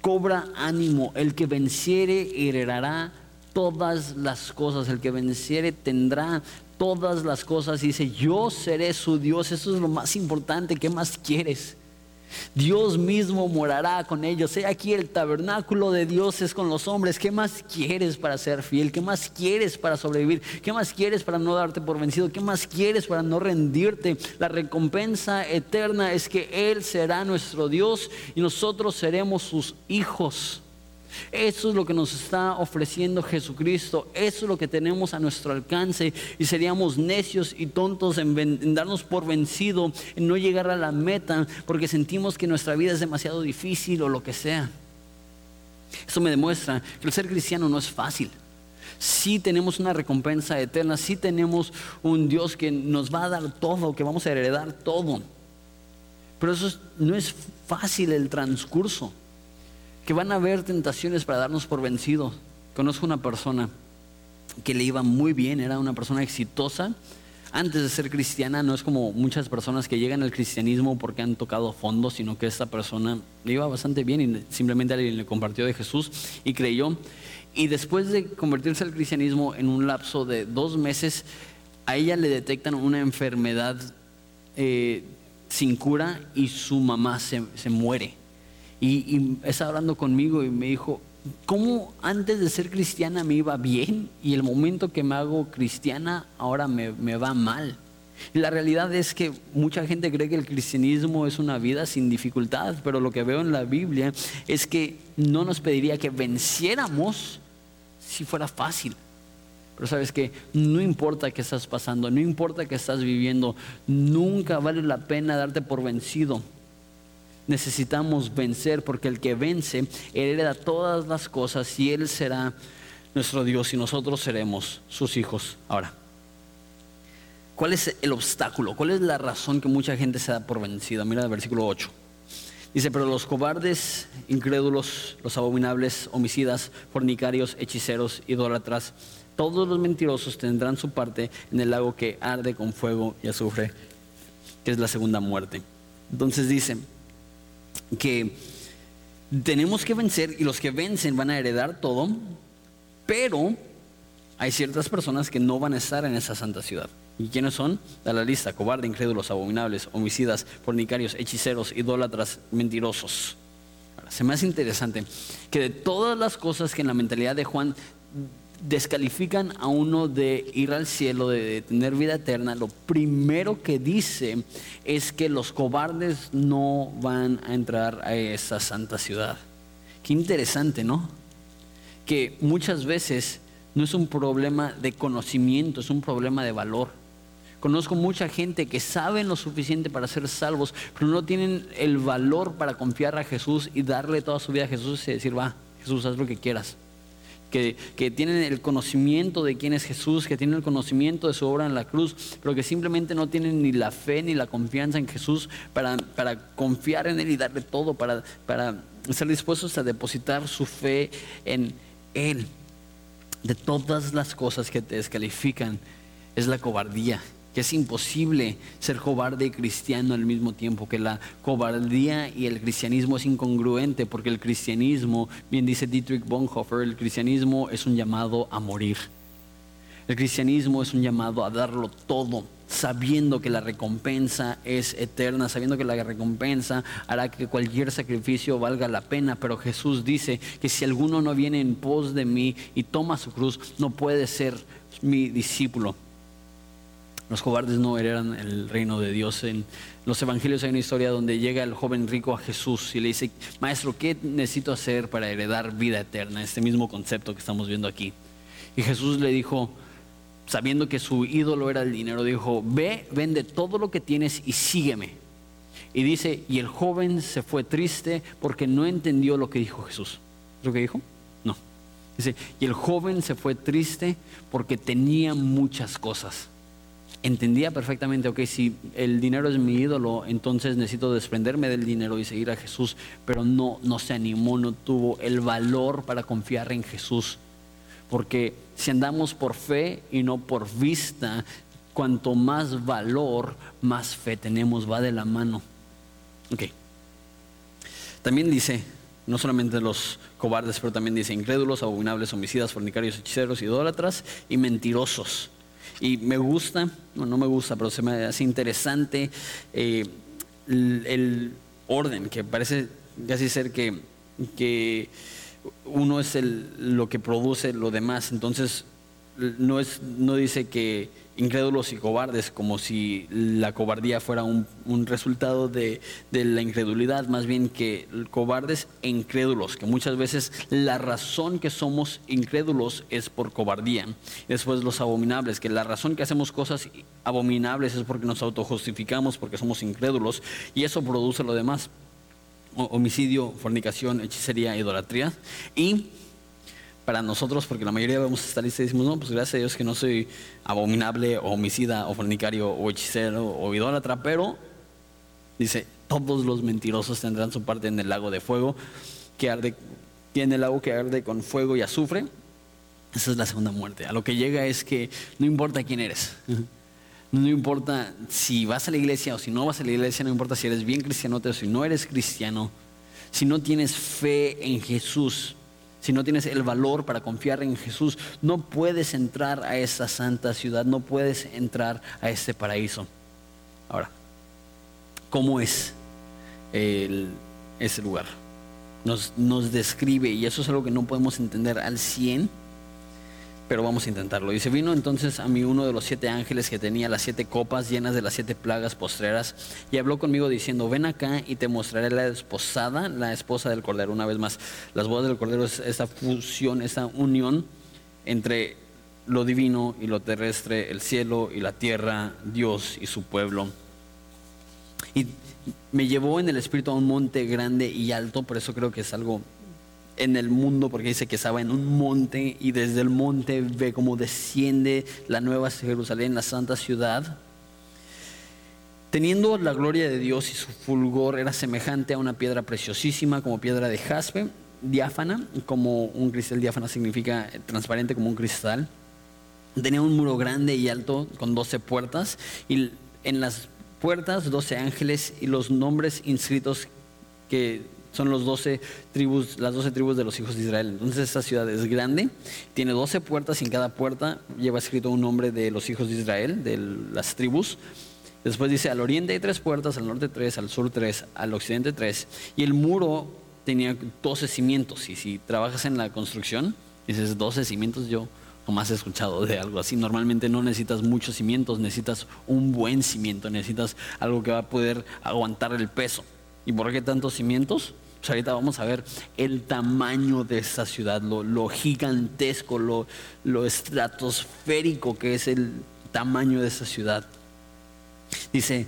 cobra ánimo, el que venciere heredará todas las cosas, el que venciere tendrá todas las cosas. Y dice, yo seré su Dios, eso es lo más importante, ¿qué más quieres? Dios mismo morará con ellos. He aquí el tabernáculo de Dios es con los hombres. ¿Qué más quieres para ser fiel? ¿Qué más quieres para sobrevivir? ¿Qué más quieres para no darte por vencido? ¿Qué más quieres para no rendirte? La recompensa eterna es que Él será nuestro Dios y nosotros seremos sus hijos. Eso es lo que nos está ofreciendo Jesucristo. Eso es lo que tenemos a nuestro alcance. Y seríamos necios y tontos en, darnos por vencido, en no llegar a la meta, porque sentimos que nuestra vida es demasiado difícil o lo que sea. Eso me demuestra que el ser cristiano no es fácil. Sí tenemos una recompensa eterna, sí tenemos un Dios que nos va a dar todo, que vamos a heredar todo. Pero eso no es fácil el transcurso que van a haber tentaciones para darnos por vencido. Conozco una persona que le iba muy bien, era una persona exitosa. Antes de ser cristiana, no es como muchas personas que llegan al cristianismo porque han tocado fondo, sino que esta persona le iba bastante bien y simplemente alguien le compartió de Jesús y creyó. Y después de convertirse al cristianismo en un lapso de dos meses, a ella le detectan una enfermedad eh, sin cura y su mamá se muere. Y, estaba hablando conmigo y me dijo, ¿cómo antes de ser cristiana me iba bien y el momento que me hago cristiana ahora me, me va mal? Y la realidad es que mucha gente cree que el cristianismo es una vida sin dificultad, pero lo que veo en la Biblia es que no nos pediría que venciéramos si fuera fácil. Pero sabes que no importa qué estás pasando, no importa qué estás viviendo, nunca vale la pena darte por vencido necesitamos vencer, porque el que vence hereda todas las cosas y Él será nuestro Dios y nosotros seremos sus hijos. Ahora, ¿cuál es el obstáculo? ¿Cuál es la razón que mucha gente se da por vencida? Mira el versículo 8. Dice, pero los cobardes, incrédulos, los abominables, homicidas, fornicarios, hechiceros, idólatras, todos los mentirosos tendrán su parte en el lago que arde con fuego y azufre, que es la segunda muerte. Entonces dice, que tenemos que vencer y los que vencen van a heredar todo, pero hay ciertas personas que no van a estar en esa santa ciudad. ¿Y quiénes son? Da la lista, cobarde, incrédulos, abominables, homicidas, fornicarios, hechiceros, idólatras, mentirosos. Ahora, se me hace interesante que de todas las cosas que en la mentalidad de Juan descalifican a uno de ir al cielo, de tener vida eterna, lo primero que dice es que los cobardes no van a entrar a esa santa ciudad. Qué interesante, ¿no? Que muchas veces no es un problema de conocimiento, es un problema de valor. Conozco mucha gente que saben lo suficiente para ser salvos, pero no tienen el valor para confiar a Jesús y darle toda su vida a Jesús y decir, va, Jesús, haz lo que quieras que, tienen el conocimiento de quién es Jesús, que tienen el conocimiento de su obra en la cruz, pero que simplemente no tienen ni la fe ni la confianza en Jesús para, confiar en Él y darle todo, para, para estar dispuestos a depositar su fe en Él. De todas las cosas que te descalifican es la cobardía es imposible ser cobarde y cristiano al mismo tiempo, que la cobardía y el cristianismo es incongruente, porque el cristianismo, bien dice Dietrich Bonhoeffer, el cristianismo es un llamado a morir. El cristianismo es un llamado a darlo todo, sabiendo que la recompensa es eterna, sabiendo que la recompensa hará que cualquier sacrificio valga la pena. Pero Jesús dice que si alguno no viene en pos de mí y toma su cruz, no puede ser mi discípulo. Los cobardes no heredan el reino de Dios. En los evangelios hay una historia donde llega el joven rico a Jesús y le dice, maestro, ¿qué necesito hacer para heredar vida eterna? Este mismo concepto que estamos viendo aquí. Y Jesús le dijo, sabiendo que su ídolo era el dinero, dijo, ve, vende todo lo que tienes y sígueme. Y dice, y el joven se fue triste porque no entendió lo que dijo Jesús. ¿Lo que dijo? No. Dice, y el joven se fue triste porque tenía muchas cosas entendía perfectamente, ok, si el dinero es mi ídolo, entonces necesito desprenderme del dinero y seguir a Jesús, pero no, no se animó, no tuvo el valor para confiar en Jesús. Porque si andamos por fe y no por vista, cuanto más valor, más fe tenemos, va de la mano. Ok. También dice, no solamente los cobardes, pero también dice incrédulos, abominables, homicidas, fornicarios, hechiceros, idólatras y mentirosos. Y me gusta, no, no me gusta, pero se me hace interesante eh, el, orden, que parece casi ser que, que uno es el, lo que produce lo demás. Entonces, no, es, no dice que incrédulos y cobardes, como si la cobardía fuera un, resultado de, la incredulidad, más bien que cobardes e incrédulos, que muchas veces la razón que somos incrédulos es por cobardía. Después los abominables, que la razón que hacemos cosas abominables es porque nos autojustificamos, porque somos incrédulos, y eso produce lo demás. Homicidio, fornicación, hechicería, idolatría. Y para nosotros, porque la mayoría vamos a estar lista y decimos, no, pues gracias a Dios que no soy abominable o homicida o fornicario o hechicero o idólatra, pero dice, todos los mentirosos tendrán su parte en el lago de fuego, que arde, tiene el lago que arde con fuego y azufre. Esa es la segunda muerte. A lo que llega es que no importa quién eres. No importa si vas a la iglesia o si no vas a la iglesia, no importa si eres bien cristiano o si no eres cristiano, si no tienes fe en Jesús, si no tienes el valor para confiar en Jesús, no puedes entrar a esa santa ciudad, no puedes entrar a este paraíso. Ahora, ¿cómo es ese lugar? Nos, nos describe, y eso es algo que no podemos entender al 100 pero vamos a intentarlo. Y se vino entonces a mí uno de los siete ángeles que tenía las siete copas llenas de las siete plagas postreras y habló conmigo diciendo, ven acá y te mostraré la esposada, la esposa del Cordero. Una vez más, las bodas del Cordero es esa fusión, esa unión entre lo divino y lo terrestre, el cielo y la tierra, Dios y su pueblo. Y me llevó en el espíritu a un monte grande y alto, por eso creo que es algo en el mundo porque dice que estaba en un monte y desde el monte ve cómo desciende la nueva Jerusalén, la santa ciudad. Teniendo la gloria de Dios y su fulgor era semejante a una piedra preciosísima como piedra de jaspe, diáfana, como un cristal diáfana significa transparente como un cristal. Tenía un muro grande y alto con doce puertas y en las puertas doce ángeles y los nombres inscritos que son los 12 tribus, las 12 tribus de los hijos de Israel. Entonces esta ciudad es grande, tiene 12 puertas y en cada puerta lleva escrito un nombre de los hijos de Israel, de las tribus. Después dice, al oriente hay tres puertas, al norte tres, al sur tres, al occidente tres. Y el muro tenía 12 cimientos. Y si trabajas en la construcción, dices 12 cimientos, yo jamás he escuchado de algo así. Normalmente no necesitas muchos cimientos, necesitas un buen cimiento, necesitas algo que va a poder aguantar el peso. ¿Y por qué tantos cimientos? Pues ahorita vamos a ver el tamaño de esta ciudad, lo, gigantesco, lo, estratosférico que es el tamaño de esta ciudad. Dice,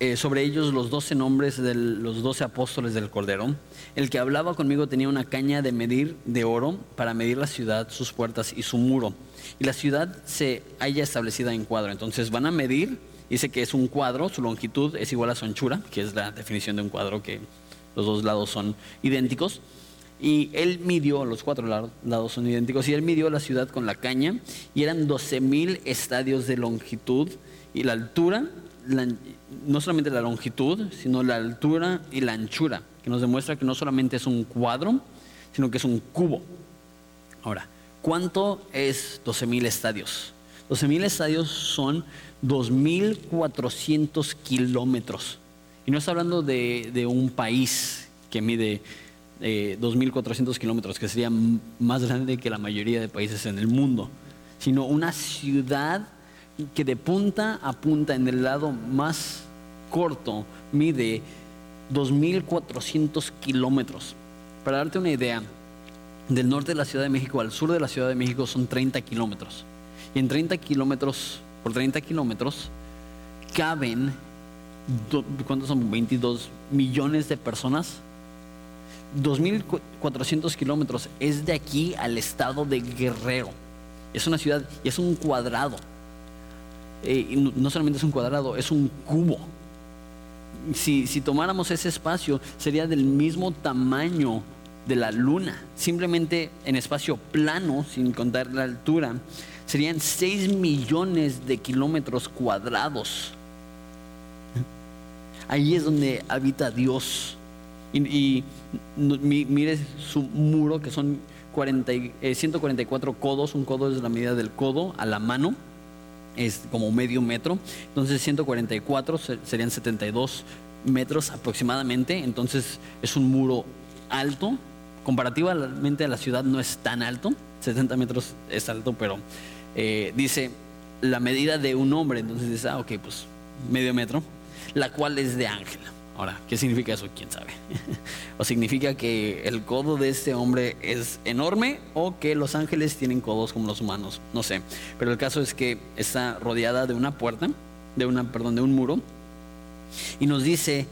eh, sobre ellos los doce nombres de los doce apóstoles del Cordero. El que hablaba conmigo tenía una caña de medir de oro para medir la ciudad, sus puertas y su muro. Y la ciudad se halla establecida en cuadro. Entonces van a medir, dice que es un cuadro, su longitud es igual a su anchura, que es la definición de un cuadro que los dos lados son idénticos. Y él midió, los cuatro lados son idénticos, y él midió la ciudad con la caña, y eran 12 mil estadios de longitud, y la altura, no solamente la longitud, sino la altura y la anchura, que nos demuestra que no solamente es un cuadro, sino que es un cubo. Ahora, ¿cuánto es 12 mil estadios? 12 mil estadios son 2.400 kilómetros. Y no está hablando de, un país que mide 2.400 eh, kilómetros, que sería más grande que la mayoría de países en el mundo, sino una ciudad que de punta a punta en el lado más corto mide 2.400 kilómetros. Para darte una idea, del norte de la Ciudad de México al sur de la Ciudad de México son 30 kilómetros. Y en 30 kilómetros, por 30 kilómetros, caben ¿cuántos son? 22 millones de personas. 2.400 kilómetros. Es de aquí al estado de Guerrero. Es una ciudad y es un cuadrado. Eh, no, solamente es un cuadrado, es un cubo. Si, si tomáramos ese espacio, sería del mismo tamaño de la luna. Simplemente en espacio plano, sin contar la altura, serían 6 millones de kilómetros cuadrados. Ahí es donde habita Dios. Y, mire su muro, que son 144 eh, codos. Un codo es la medida del codo a la mano. Es como medio metro. Entonces 144 serían 72 metros aproximadamente, entonces es un muro alto, comparativamente a la ciudad no es tan alto, 70 metros es alto, pero eh, dice la medida de un hombre, entonces dice, ah, ok, pues medio metro, la cual es de ángel. Ahora, ¿qué significa eso? ¿Quién sabe? o significa que el codo de este hombre es enorme o que los ángeles tienen codos como los humanos, no sé. Pero el caso es que está rodeada de una puerta, de una, perdón, de un muro, y nos dice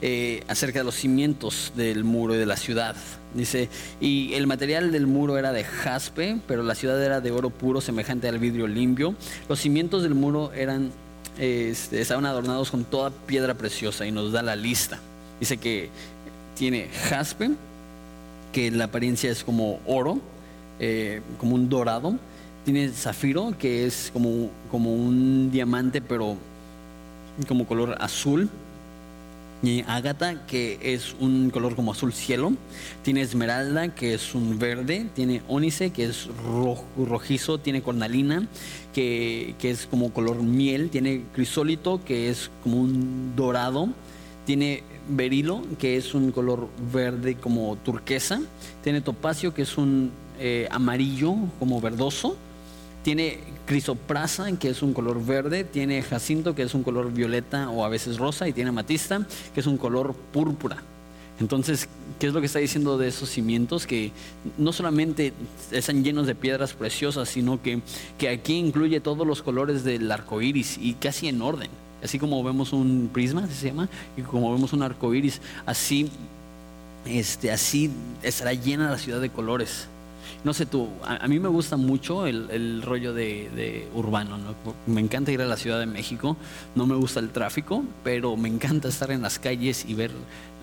eh, acerca de los cimientos del muro y de la ciudad. Dice, y el material del muro era de jaspe, pero la ciudad era de oro puro, semejante al vidrio limpio. Los cimientos del muro eran este, estaban adornados con toda piedra preciosa y nos da la lista. Dice que tiene jaspe, que la apariencia es como oro, eh, como un dorado. Tiene zafiro, que es como, como un diamante, pero como color azul ágata, que es un color como azul cielo, tiene esmeralda, que es un verde, tiene ónice, que es rojizo, tiene cornalina, que, que, es como color miel, tiene crisólito, que es como un dorado, tiene berilo, que es un color verde como turquesa, tiene topacio, que es un eh, amarillo como verdoso, tiene crisoprasa, que es un color verde, tiene jacinto, que es un color violeta o a veces rosa, y tiene amatista, que es un color púrpura. Entonces, ¿qué es lo que está diciendo de esos cimientos? Que no solamente están llenos de piedras preciosas, sino que, que aquí incluye todos los colores del arco iris y casi en orden. Así como vemos un prisma, se llama, y como vemos un arco iris, así, este, así estará llena la ciudad de colores no sé tú, a, mí me gusta mucho el, rollo de, urbano, me encanta ir a la Ciudad de México, no me gusta el tráfico, pero me encanta estar en las calles y ver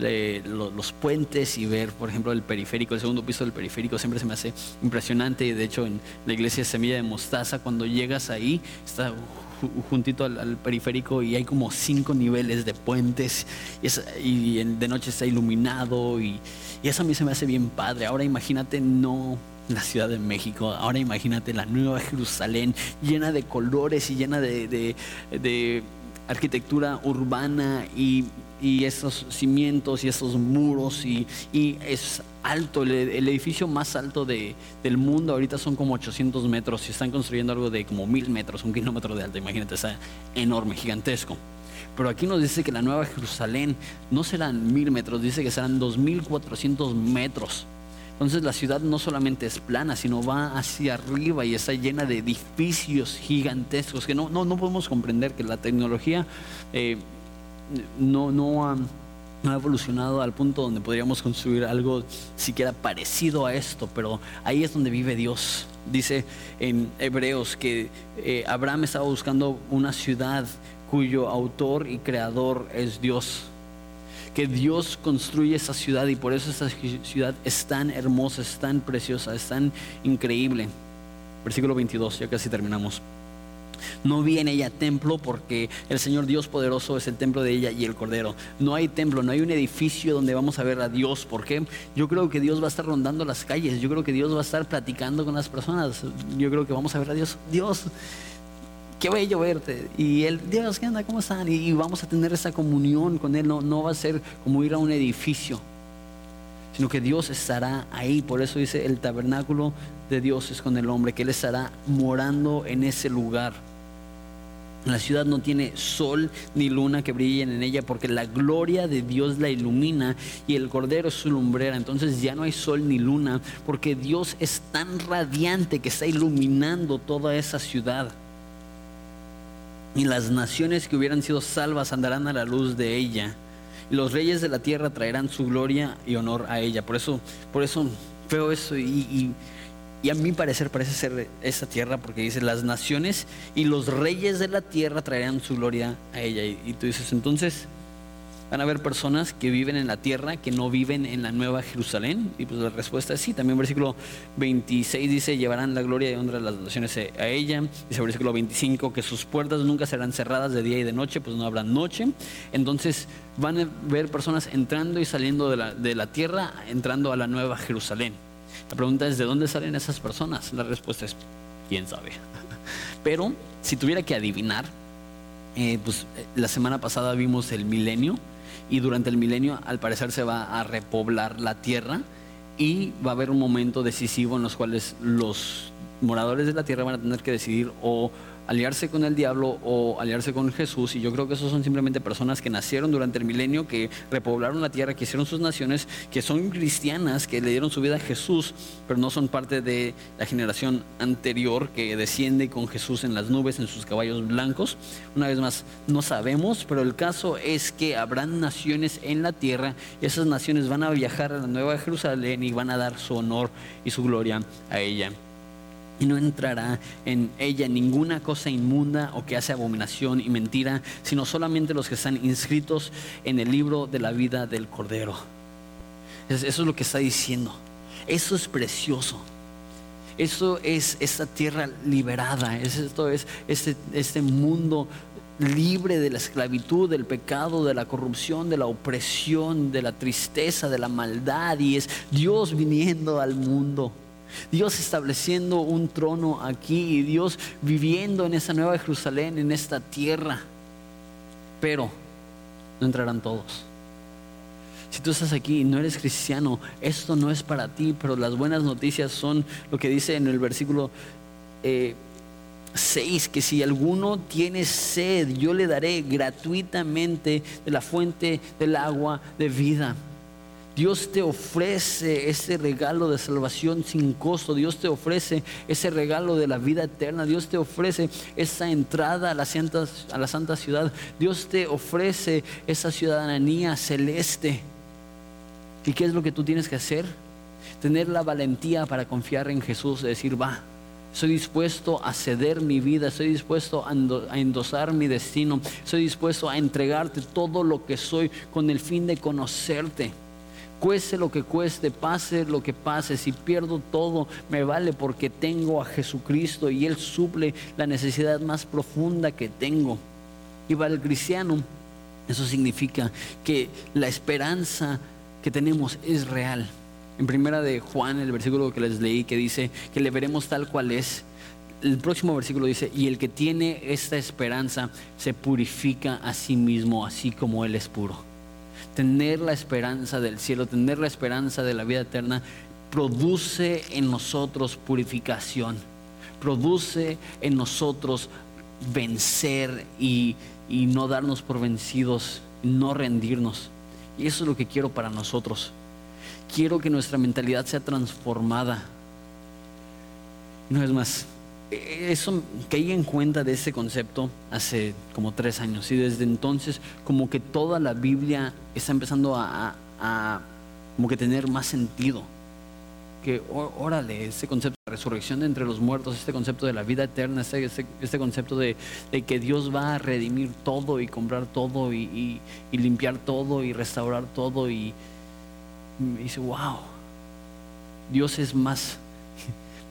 eh, los puentes y ver, por ejemplo, el periférico, el segundo piso del periférico siempre se me hace impresionante de hecho en la iglesia Semilla de Mostaza, cuando llegas ahí, está juntito al, periférico y hay como cinco niveles de puentes y, de noche está iluminado y, y, eso a mí se me hace bien padre. Ahora imagínate no la Ciudad de México. Ahora imagínate la nueva Jerusalén llena de colores y llena de, arquitectura urbana y, esos cimientos y esos muros y, es alto, el, edificio más alto del mundo ahorita son como 800 metros y están construyendo algo de como mil metros, un kilómetro de alto, imagínate, está enorme, gigantesco. Pero aquí nos dice que la nueva Jerusalén no serán mil metros, dice que serán 2400 metros. Entonces la ciudad no solamente es plana, sino va hacia arriba y está llena de edificios gigantescos que no, no, no podemos comprender que la tecnología eh, no, no, ha, ha, evolucionado al punto donde podríamos construir algo siquiera parecido a esto, pero ahí es donde vive Dios. Dice en Hebreos que eh, Abraham estaba buscando una ciudad cuyo autor y creador es Dios que Dios construye esa ciudad y por eso esa ciudad es tan hermosa, es tan preciosa, es tan increíble. Versículo 22, ya casi terminamos. No vi en ella templo porque el Señor Dios poderoso es el templo de ella y el Cordero. No hay templo, no hay un edificio donde vamos a ver a Dios. porque Yo creo que Dios va a estar rondando las calles. Yo creo que Dios va a estar platicando con las personas. Yo creo que vamos a ver a Dios. Dios, qué bello verte. Y él, Dios, ¿qué onda? ¿Cómo están? Y, vamos a tener esa comunión con Él. No, no va a ser como ir a un edificio, sino que Dios estará ahí. Por eso dice, el tabernáculo de Dios es con el hombre, que Él estará morando en ese lugar. La ciudad no tiene sol ni luna que brillen en ella porque la gloria de Dios la ilumina y el cordero es su lumbrera. Entonces ya no hay sol ni luna porque Dios es tan radiante que está iluminando toda esa ciudad y las naciones que hubieran sido salvas andarán a la luz de ella. Y los reyes de la tierra traerán su gloria y honor a ella. Por eso, por eso veo eso y, a mi parecer parece ser esa tierra porque dice las naciones y los reyes de la tierra traerán su gloria a ella. y tú dices, entonces, Van a haber personas que viven en la tierra que no viven en la nueva Jerusalén. Y pues la respuesta es sí. También versículo 26 dice, llevarán la gloria y honra de las naciones a ella. Dice versículo 25 que sus puertas nunca serán cerradas de día y de noche, pues no habrá noche. Entonces van a ver personas entrando y saliendo de la, de la tierra, entrando a la nueva Jerusalén. La pregunta es, ¿de dónde salen esas personas? La respuesta es, ¿quién sabe? Pero si tuviera que adivinar, eh, pues eh, la semana pasada vimos el milenio y durante el milenio al parecer se va a repoblar la tierra y va a haber un momento decisivo en los cuales los moradores de la tierra van a tener que decidir o aliarse con el diablo o aliarse con Jesús. Y yo creo que esos son simplemente personas que nacieron durante el milenio, que repoblaron la tierra, que hicieron sus naciones, que son cristianas, que le dieron su vida a Jesús, pero no son parte de la generación anterior que desciende con Jesús en las nubes, en sus caballos blancos. Una vez más, no sabemos, pero el caso es que habrán naciones en la tierra y esas naciones van a viajar a la Nueva Jerusalén y van a dar su honor y su gloria a ella y no entrará en ella ninguna cosa inmunda o que hace abominación y mentira, sino solamente los que están inscritos en el libro de la vida del Cordero. Eso es lo que está diciendo. Eso es precioso. Eso es esta tierra liberada. Esto es este, este mundo libre de la esclavitud, del pecado, de la corrupción, de la opresión, de la tristeza, de la maldad. Y es Dios viniendo al mundo Dios estableciendo un trono aquí y Dios viviendo en esa nueva Jerusalén, en esta tierra. Pero no entrarán todos. Si tú estás aquí y no eres cristiano, esto no es para ti, pero las buenas noticias son lo que dice en el versículo 6, eh, que si alguno tiene sed, yo le daré gratuitamente de la fuente del agua de vida. Dios te ofrece ese regalo de salvación sin costo. Dios te ofrece ese regalo de la vida eterna. Dios te ofrece esa entrada a la, santa, a la santa ciudad. Dios te ofrece esa ciudadanía celeste. ¿Y qué es lo que tú tienes que hacer? Tener la valentía para confiar en Jesús, de decir, va, soy dispuesto a ceder mi vida, estoy dispuesto a endosar mi destino, estoy dispuesto a entregarte todo lo que soy con el fin de conocerte cueste lo que cueste, pase lo que pase, si pierdo todo, me vale porque tengo a Jesucristo y Él suple la necesidad más profunda que tengo. Y para el cristiano, eso significa que la esperanza que tenemos es real. En primera de Juan, el versículo que les leí, que dice que le veremos tal cual es, el próximo versículo dice, y el que tiene esta esperanza se purifica a sí mismo, así como Él es puro tener la esperanza del cielo, tener la esperanza de la vida eterna, produce en nosotros purificación, produce en nosotros vencer y, no darnos por vencidos, no rendirnos. Y eso es lo que quiero para nosotros. Quiero que nuestra mentalidad sea transformada. No es más, eso caí en cuenta de ese concepto hace como tres años y desde entonces como que toda la Biblia está empezando a, como que tener más sentido. Que órale, ese concepto de resurrección de entre los muertos, este concepto de la vida eterna, este, este, concepto de, que Dios va a redimir todo y comprar todo y, limpiar todo y restaurar todo y, y dice, wow, Dios es más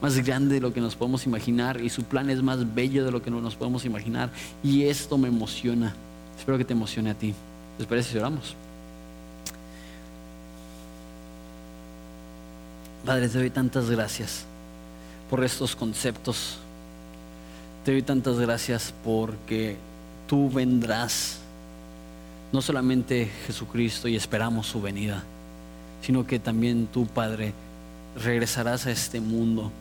más grande de lo que nos podemos imaginar y su plan es más bello de lo que nos podemos imaginar. Y esto me emociona. Espero que te emocione a ti. ¿Les parece si? Padre, te doy tantas gracias por estos conceptos. Te doy tantas gracias porque tú vendrás, no solamente Jesucristo y esperamos su venida, sino que también tú, Padre, regresarás a este mundo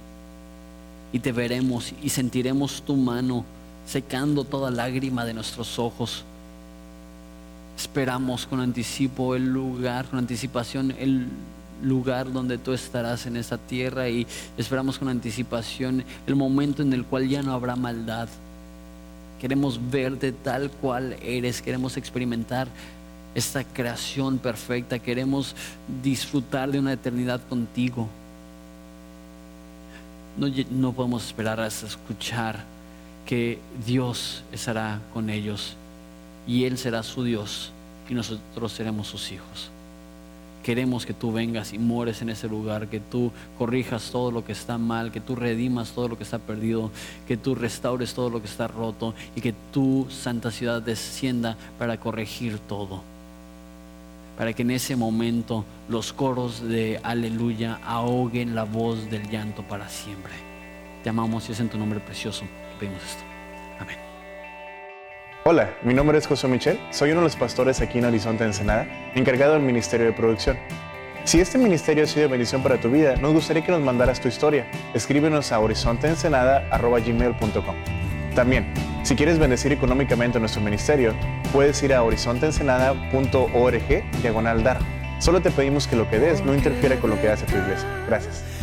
y te veremos y sentiremos tu mano secando toda lágrima de nuestros ojos. Esperamos con anticipo el lugar, con anticipación el lugar donde tú estarás en esta tierra y esperamos con anticipación el momento en el cual ya no habrá maldad. Queremos verte tal cual eres, queremos experimentar esta creación perfecta, queremos disfrutar de una eternidad contigo no, podemos esperar hasta escuchar que Dios estará con ellos y Él será su Dios y nosotros seremos sus hijos. Queremos que tú vengas y mueres en ese lugar, que tú corrijas todo lo que está mal, que tú redimas todo lo que está perdido, que tú restaures todo lo que está roto y que tu santa ciudad descienda para corregir todo para que en ese momento los coros de aleluya ahoguen la voz del llanto para siempre. Te amamos y es en tu nombre precioso que pedimos esto. Amén. Hola, mi nombre es José Michel, soy uno de los pastores aquí en Horizonte Ensenada, encargado del Ministerio de Producción. Si este ministerio ha sido bendición para tu vida, nos gustaría que nos mandaras tu historia. Escríbenos a horizonteensenada.gmail.com También, si quieres bendecir económicamente nuestro ministerio, puedes ir a horizonteensenada.org diagonal dar. Solo te pedimos que lo que des no interfiera con lo que hace tu iglesia. Gracias.